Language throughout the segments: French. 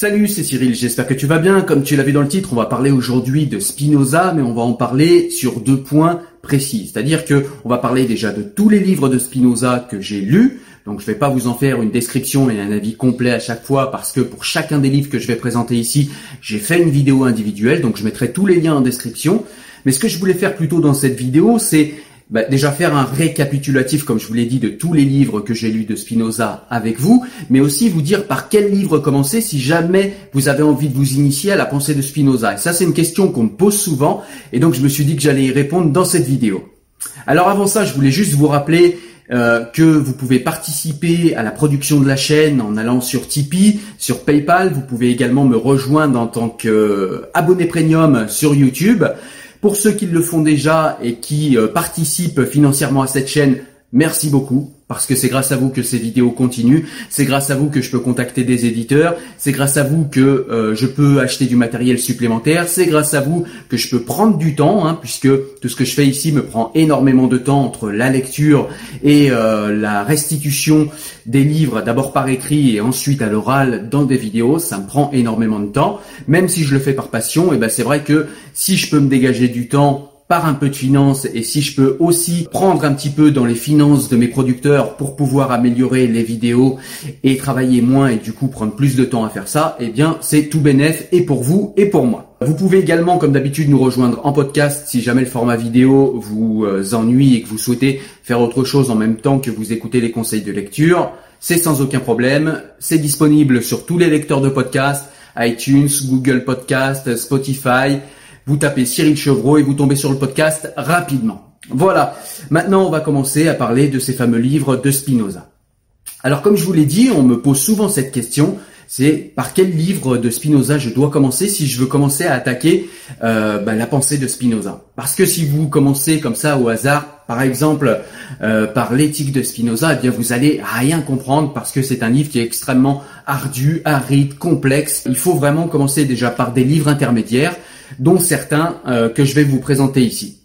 Salut, c'est Cyril, j'espère que tu vas bien. Comme tu l'as vu dans le titre, on va parler aujourd'hui de Spinoza, mais on va en parler sur deux points précis. C'est-à-dire que on va parler déjà de tous les livres de Spinoza que j'ai lus. Donc je vais pas vous en faire une description et un avis complet à chaque fois parce que pour chacun des livres que je vais présenter ici, j'ai fait une vidéo individuelle, donc je mettrai tous les liens en description. Mais ce que je voulais faire plutôt dans cette vidéo, c'est bah, déjà faire un récapitulatif, comme je vous l'ai dit, de tous les livres que j'ai lus de Spinoza avec vous, mais aussi vous dire par quel livre commencer si jamais vous avez envie de vous initier à la pensée de Spinoza. Et ça, c'est une question qu'on me pose souvent, et donc je me suis dit que j'allais y répondre dans cette vidéo. Alors avant ça, je voulais juste vous rappeler euh, que vous pouvez participer à la production de la chaîne en allant sur Tipeee, sur PayPal. Vous pouvez également me rejoindre en tant qu'abonné premium sur YouTube. Pour ceux qui le font déjà et qui euh, participent financièrement à cette chaîne, merci beaucoup parce que c'est grâce à vous que ces vidéos continuent, c'est grâce à vous que je peux contacter des éditeurs, c'est grâce à vous que euh, je peux acheter du matériel supplémentaire, c'est grâce à vous que je peux prendre du temps, hein, puisque tout ce que je fais ici me prend énormément de temps entre la lecture et euh, la restitution des livres, d'abord par écrit et ensuite à l'oral dans des vidéos, ça me prend énormément de temps, même si je le fais par passion, et ben c'est vrai que si je peux me dégager du temps par un peu de finances et si je peux aussi prendre un petit peu dans les finances de mes producteurs pour pouvoir améliorer les vidéos et travailler moins et du coup prendre plus de temps à faire ça, eh bien c'est tout bénéf et pour vous et pour moi. Vous pouvez également, comme d'habitude, nous rejoindre en podcast si jamais le format vidéo vous euh, ennuie et que vous souhaitez faire autre chose en même temps que vous écoutez les conseils de lecture. C'est sans aucun problème. C'est disponible sur tous les lecteurs de podcast, iTunes, Google Podcast, Spotify. Vous tapez Cyril Chevreau et vous tombez sur le podcast rapidement. Voilà. Maintenant, on va commencer à parler de ces fameux livres de Spinoza. Alors, comme je vous l'ai dit, on me pose souvent cette question. c'est par quel livre de Spinoza je dois commencer si je veux commencer à attaquer euh, bah, la pensée de Spinoza? Parce que si vous commencez comme ça au hasard, par exemple euh, par l'éthique de Spinoza, eh bien vous allez rien comprendre parce que c'est un livre qui est extrêmement ardu, aride, complexe. Il faut vraiment commencer déjà par des livres intermédiaires, dont certains euh, que je vais vous présenter ici.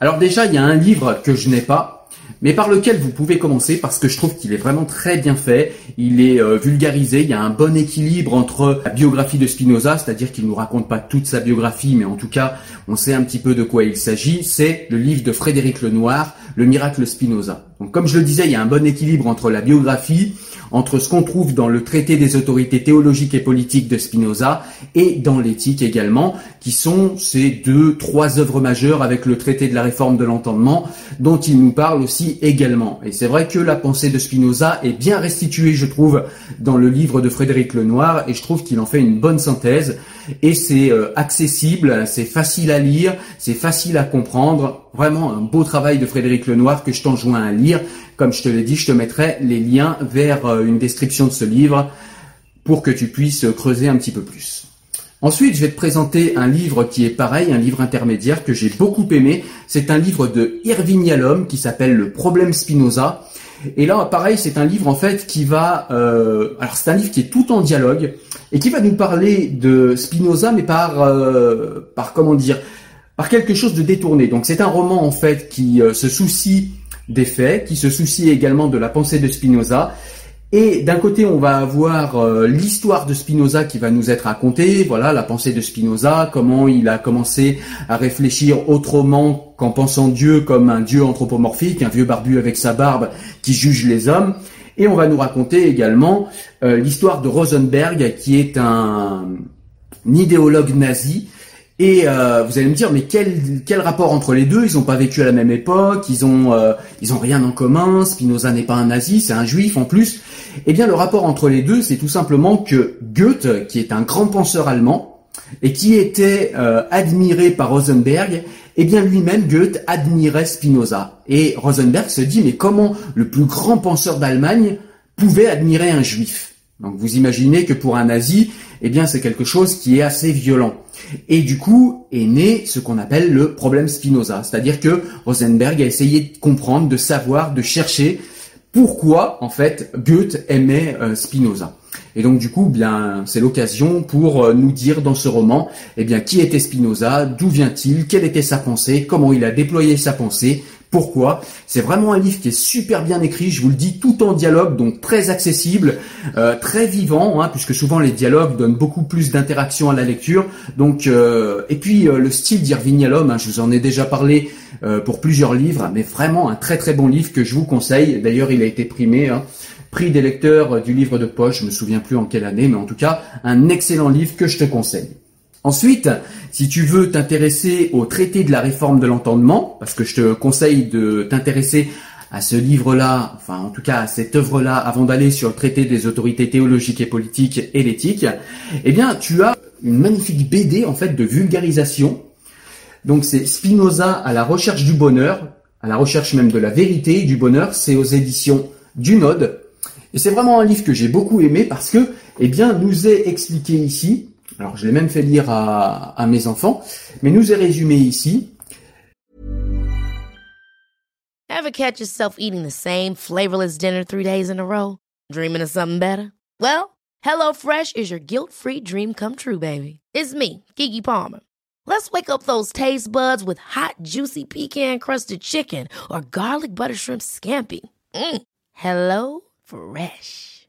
Alors déjà, il y a un livre que je n'ai pas, mais par lequel vous pouvez commencer parce que je trouve qu'il est vraiment très bien fait. Il est euh, vulgarisé, il y a un bon équilibre entre la biographie de Spinoza, c'est-à-dire qu'il nous raconte pas toute sa biographie, mais en tout cas, on sait un petit peu de quoi il s'agit. C'est le livre de Frédéric Lenoir, Le miracle Spinoza. Donc comme je le disais, il y a un bon équilibre entre la biographie, entre ce qu'on trouve dans le traité des autorités théologiques et politiques de Spinoza et dans l'éthique également, qui sont ces deux, trois œuvres majeures avec le traité de la réforme de l'entendement dont il nous parle aussi également. Et c'est vrai que la pensée de Spinoza est bien restituée, je trouve, dans le livre de Frédéric Lenoir et je trouve qu'il en fait une bonne synthèse et c'est euh, accessible, c'est facile à lire, c'est facile à comprendre. Vraiment un beau travail de Frédéric Lenoir que je t'enjoins à lire. Comme je te l'ai dit, je te mettrai les liens vers euh, une description de ce livre pour que tu puisses creuser un petit peu plus. Ensuite, je vais te présenter un livre qui est pareil, un livre intermédiaire que j'ai beaucoup aimé. C'est un livre de Irving Yalom qui s'appelle Le problème Spinoza. Et là, pareil, c'est un livre en fait qui va, euh, alors c'est un livre qui est tout en dialogue et qui va nous parler de Spinoza, mais par, euh, par comment dire, par quelque chose de détourné. Donc c'est un roman en fait qui euh, se soucie des faits, qui se soucie également de la pensée de Spinoza. Et d'un côté, on va avoir euh, l'histoire de Spinoza qui va nous être racontée, voilà, la pensée de Spinoza, comment il a commencé à réfléchir autrement qu'en pensant Dieu comme un Dieu anthropomorphique, un vieux barbu avec sa barbe qui juge les hommes. Et on va nous raconter également euh, l'histoire de Rosenberg, qui est un, idéologue nazi. Et euh, vous allez me dire, mais quel, quel rapport entre les deux? Ils n'ont pas vécu à la même époque, ils ont, euh, ils ont rien en commun. Spinoza n'est pas un nazi, c'est un juif en plus. Eh bien, le rapport entre les deux, c'est tout simplement que Goethe, qui est un grand penseur allemand et qui était admiré par Rosenberg, eh bien lui-même, Goethe admirait Spinoza. Et Rosenberg se dit, mais comment le plus grand penseur d'Allemagne pouvait admirer un juif? Donc vous imaginez que pour un nazi, eh bien c'est quelque chose qui est assez violent. Et du coup est né ce qu'on appelle le problème Spinoza, c'est-à-dire que Rosenberg a essayé de comprendre, de savoir, de chercher pourquoi en fait Goethe aimait euh, Spinoza. Et donc du coup, bien, c'est l'occasion pour euh, nous dire dans ce roman, eh bien, qui était Spinoza, d'où vient-il, quelle était sa pensée, comment il a déployé sa pensée, pourquoi? C'est vraiment un livre qui est super bien écrit, je vous le dis, tout en dialogue, donc très accessible, euh, très vivant, hein, puisque souvent les dialogues donnent beaucoup plus d'interaction à la lecture. Donc, euh, et puis le style d'Irving Yalom, hein, je vous en ai déjà parlé pour plusieurs livres, mais vraiment un très très bon livre que je vous conseille. D'ailleurs, il a été primé. Hein, prix des lecteurs du livre de poche, je me souviens plus en quelle année, mais en tout cas, un excellent livre que je te conseille. Ensuite, si tu veux t'intéresser au traité de la réforme de l'entendement, parce que je te conseille de t'intéresser à ce livre-là, enfin en tout cas à cette œuvre-là, avant d'aller sur le traité des autorités théologiques et politiques et l'éthique, eh bien tu as une magnifique BD en fait de vulgarisation. Donc c'est Spinoza à la recherche du bonheur, à la recherche même de la vérité et du bonheur, c'est aux éditions du Node. Et c'est vraiment un livre que j'ai beaucoup aimé parce que, eh bien, nous est expliqué ici, alors je l'ai même fait lire à, à mes enfants, mais nous est résumé ici. Ever catch yourself eating the same flavorless dinner three days in a row? Dreaming of something better? Well, HelloFresh is your guilt-free dream come true, baby. It's me, Kiki Palmer. Let's wake up those taste buds with hot, juicy pecan-crusted chicken or garlic butter shrimp scampi. Mm. Hello Fresh.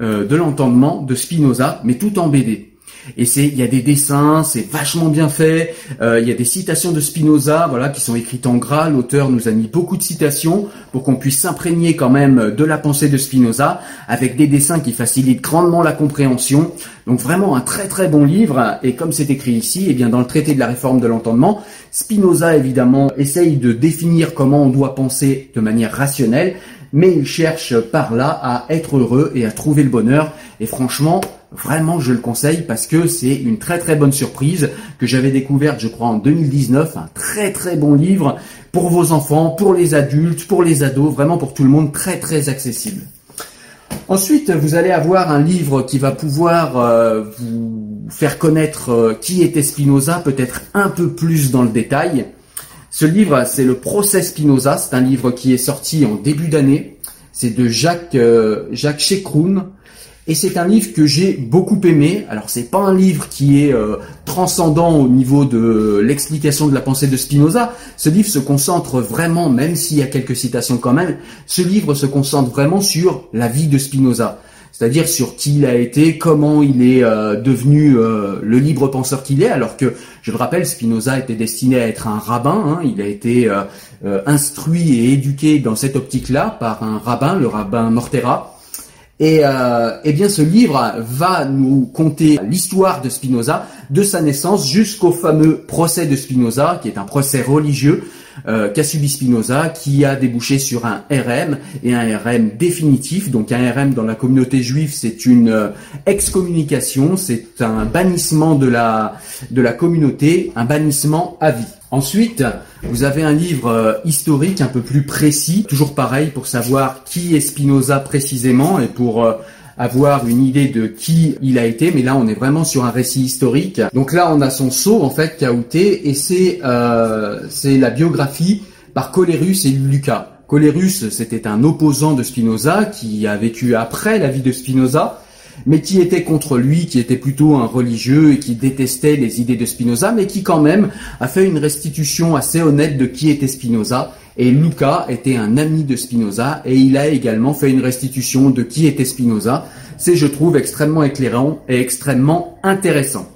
euh, de l'entendement de Spinoza, mais tout en BD. Et c'est, il y a des dessins, c'est vachement bien fait. Euh, il y a des citations de Spinoza, voilà, qui sont écrites en gras. L'auteur nous a mis beaucoup de citations pour qu'on puisse s'imprégner quand même de la pensée de Spinoza, avec des dessins qui facilitent grandement la compréhension. Donc vraiment un très très bon livre. Et comme c'est écrit ici, eh bien dans le traité de la réforme de l'entendement, Spinoza évidemment essaye de définir comment on doit penser de manière rationnelle, mais il cherche par là à être heureux et à trouver le bonheur. Et franchement, vraiment je le conseille parce que c'est une très très bonne surprise que j'avais découverte je crois en 2019, un très très bon livre pour vos enfants, pour les adultes, pour les ados, vraiment pour tout le monde, très très accessible. Ensuite, vous allez avoir un livre qui va pouvoir euh, vous faire connaître euh, qui était Spinoza, peut-être un peu plus dans le détail. Ce livre, c'est le Procès Spinoza. C'est un livre qui est sorti en début d'année. C'est de Jacques euh, Chekroun. Et c'est un livre que j'ai beaucoup aimé. Alors c'est pas un livre qui est euh, transcendant au niveau de l'explication de la pensée de Spinoza. Ce livre se concentre vraiment, même s'il y a quelques citations quand même, ce livre se concentre vraiment sur la vie de Spinoza. C'est-à-dire sur qui il a été, comment il est euh, devenu euh, le libre penseur qu'il est, alors que, je le rappelle, Spinoza était destiné à être un rabbin, hein. il a été instruit et éduqué dans cette optique-là par un rabbin, le rabbin Mortera, et euh, eh bien, ce livre va nous conter l'histoire de Spinoza, de sa naissance jusqu'au fameux procès de Spinoza, qui est un procès religieux euh, subi Spinoza, qui a débouché sur un RM et un RM définitif. Donc un RM dans la communauté juive, c'est une euh, excommunication, c'est un bannissement de la de la communauté, un bannissement à vie. Ensuite, vous avez un livre euh, historique un peu plus précis, toujours pareil pour savoir qui est Spinoza précisément et pour euh, avoir une idée de qui il a été, mais là on est vraiment sur un récit historique. Donc là on a son sceau en fait Kaouté et c'est euh, c'est la biographie par Colérus et Lucas. Colérus c'était un opposant de Spinoza qui a vécu après la vie de Spinoza mais qui était contre lui, qui était plutôt un religieux et qui détestait les idées de Spinoza, mais qui quand même a fait une restitution assez honnête de qui était Spinoza. Et Luca était un ami de Spinoza et il a également fait une restitution de qui était Spinoza. C'est, je trouve, extrêmement éclairant et extrêmement intéressant.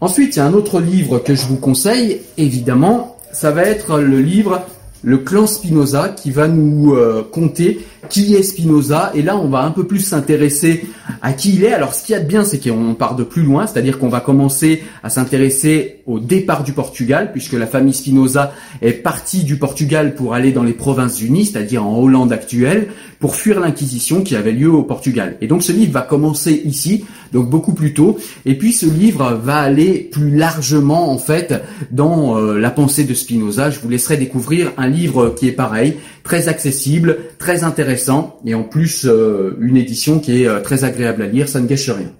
Ensuite, il y a un autre livre que je vous conseille, évidemment, ça va être le livre Le clan Spinoza qui va nous euh, conter qui est Spinoza et là on va un peu plus s'intéresser à qui il est. Alors ce qu'il y a de bien c'est qu'on part de plus loin, c'est-à-dire qu'on va commencer à s'intéresser au départ du Portugal puisque la famille Spinoza est partie du Portugal pour aller dans les provinces unies, c'est-à-dire en Hollande actuelle, pour fuir l'inquisition qui avait lieu au Portugal. Et donc ce livre va commencer ici, donc beaucoup plus tôt, et puis ce livre va aller plus largement en fait dans euh, la pensée de Spinoza. Je vous laisserai découvrir un livre qui est pareil, très accessible, très intéressant et en plus euh, une édition qui est euh, très agréable à lire, ça ne gâche rien.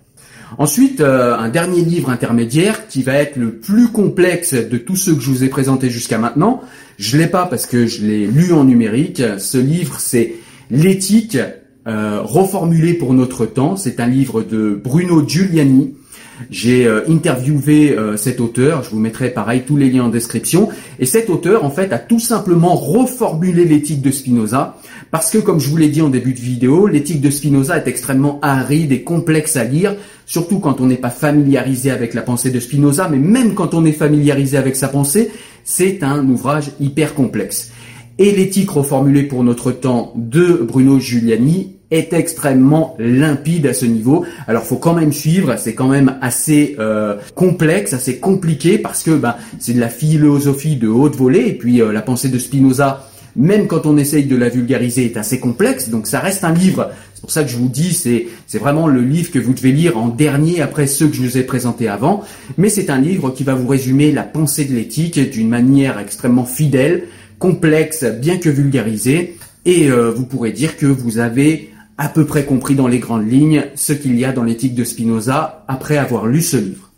Ensuite, un dernier livre intermédiaire qui va être le plus complexe de tous ceux que je vous ai présentés jusqu'à maintenant. Je l'ai pas parce que je l'ai lu en numérique. Ce livre, c'est L'éthique reformulée pour notre temps. C'est un livre de Bruno Giuliani. J'ai euh, interviewé euh, cet auteur, je vous mettrai pareil tous les liens en description, et cet auteur en fait a tout simplement reformulé l'éthique de Spinoza, parce que comme je vous l'ai dit en début de vidéo, l'éthique de Spinoza est extrêmement aride et complexe à lire, surtout quand on n'est pas familiarisé avec la pensée de Spinoza, mais même quand on est familiarisé avec sa pensée, c'est un ouvrage hyper complexe. Et l'éthique reformulée pour notre temps de Bruno Giuliani est extrêmement limpide à ce niveau. Alors faut quand même suivre, c'est quand même assez euh, complexe, assez compliqué parce que ben, c'est de la philosophie de haute volée et puis euh, la pensée de Spinoza, même quand on essaye de la vulgariser, est assez complexe. Donc ça reste un livre. C'est pour ça que je vous dis, c'est c'est vraiment le livre que vous devez lire en dernier après ceux que je vous ai présentés avant. Mais c'est un livre qui va vous résumer la pensée de l'éthique d'une manière extrêmement fidèle, complexe, bien que vulgarisée. Et euh, vous pourrez dire que vous avez à peu près compris dans les grandes lignes ce qu'il y a dans l'éthique de Spinoza après avoir lu ce livre.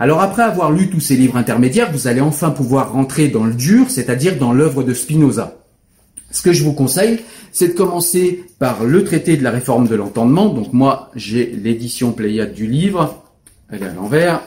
Alors après avoir lu tous ces livres intermédiaires, vous allez enfin pouvoir rentrer dans le dur, c'est-à-dire dans l'œuvre de Spinoza. Ce que je vous conseille, c'est de commencer par le traité de la réforme de l'entendement. Donc moi, j'ai l'édition Pléiade du livre. Elle est à l'envers.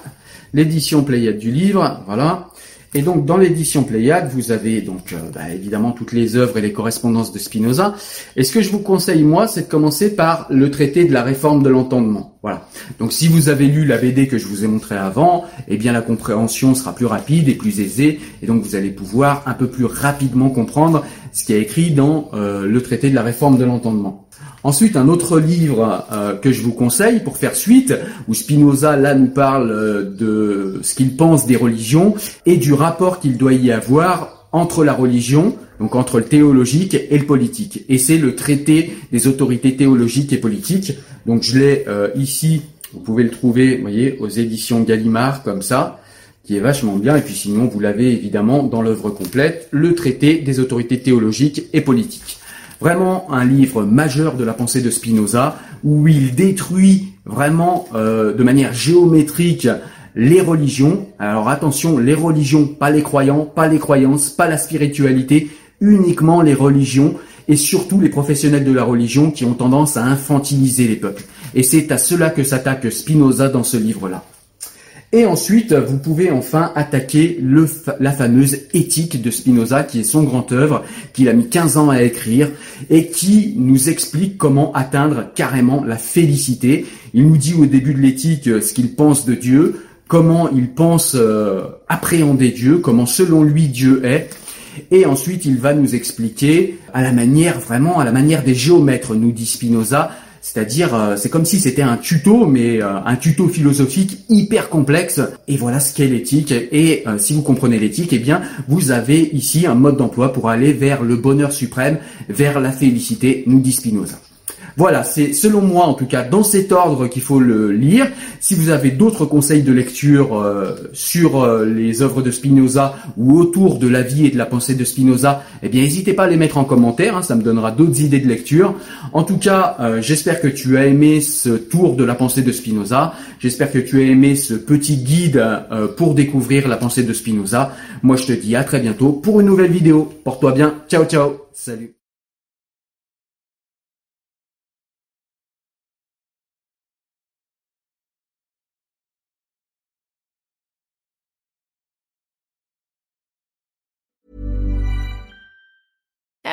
L'édition Pléiade du livre, voilà. Et donc dans l'édition Pléiade, vous avez donc euh, bah, évidemment toutes les œuvres et les correspondances de Spinoza. Et ce que je vous conseille moi, c'est de commencer par le traité de la réforme de l'entendement. Voilà. Donc si vous avez lu la BD que je vous ai montré avant, eh bien la compréhension sera plus rapide et plus aisée, et donc vous allez pouvoir un peu plus rapidement comprendre ce qui est écrit dans euh, le traité de la réforme de l'entendement. Ensuite, un autre livre euh, que je vous conseille pour faire suite, où Spinoza là nous parle euh, de ce qu'il pense des religions et du rapport qu'il doit y avoir entre la religion, donc entre le théologique et le politique. Et c'est le traité des autorités théologiques et politiques. Donc je l'ai euh, ici, vous pouvez le trouver, vous voyez, aux éditions Gallimard comme ça qui est vachement bien, et puis sinon vous l'avez évidemment dans l'œuvre complète, le traité des autorités théologiques et politiques. Vraiment un livre majeur de la pensée de Spinoza, où il détruit vraiment euh, de manière géométrique les religions. Alors attention, les religions, pas les croyants, pas les croyances, pas la spiritualité, uniquement les religions et surtout les professionnels de la religion qui ont tendance à infantiliser les peuples. Et c'est à cela que s'attaque Spinoza dans ce livre-là. Et ensuite, vous pouvez enfin attaquer la fameuse éthique de Spinoza, qui est son grand œuvre, qu'il a mis 15 ans à écrire, et qui nous explique comment atteindre carrément la félicité. Il nous dit au début de l'éthique euh, ce qu'il pense de Dieu, comment il pense euh, appréhender Dieu, comment selon lui Dieu est. Et ensuite, il va nous expliquer à la manière, vraiment à la manière des géomètres, nous dit Spinoza, c'est-à-dire, euh, c'est comme si c'était un tuto, mais euh, un tuto philosophique hyper complexe. Et voilà ce qu'est l'éthique. Et euh, si vous comprenez l'éthique, eh bien, vous avez ici un mode d'emploi pour aller vers le bonheur suprême, vers la félicité, nous dit Spinoza. Voilà, c'est selon moi en tout cas dans cet ordre qu'il faut le lire. Si vous avez d'autres conseils de lecture euh, sur euh, les œuvres de Spinoza ou autour de la vie et de la pensée de Spinoza, eh bien n'hésitez pas à les mettre en commentaire, hein, ça me donnera d'autres idées de lecture. En tout cas, euh, j'espère que tu as aimé ce tour de la pensée de Spinoza. J'espère que tu as aimé ce petit guide pour découvrir la pensée de Spinoza. Moi je te dis à très bientôt pour une nouvelle vidéo. Porte-toi bien. Ciao ciao. Salut.